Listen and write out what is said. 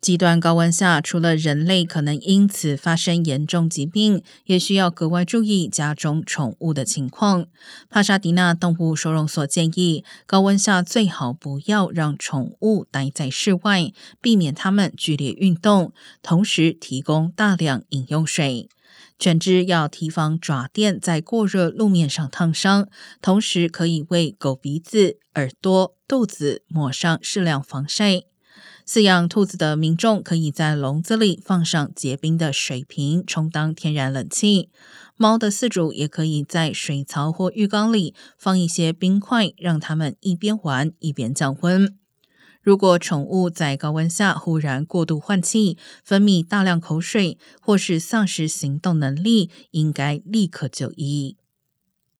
极端高温下，除了人类可能因此发生严重疾病，也需要格外注意家中宠物的情况。帕沙迪纳动物收容所建议，高温下最好不要让宠物待在室外，避免它们剧烈运动，同时提供大量饮用水。犬只要提防爪垫在过热路面上烫伤，同时可以为狗鼻子、耳朵、肚子抹上适量防晒。饲养兔子的民众可以在笼子里放上结冰的水瓶，充当天然冷气。猫的饲主也可以在水槽或浴缸里放一些冰块，让它们一边玩一边降温。如果宠物在高温下忽然过度换气、分泌大量口水，或是丧失行动能力，应该立刻就医。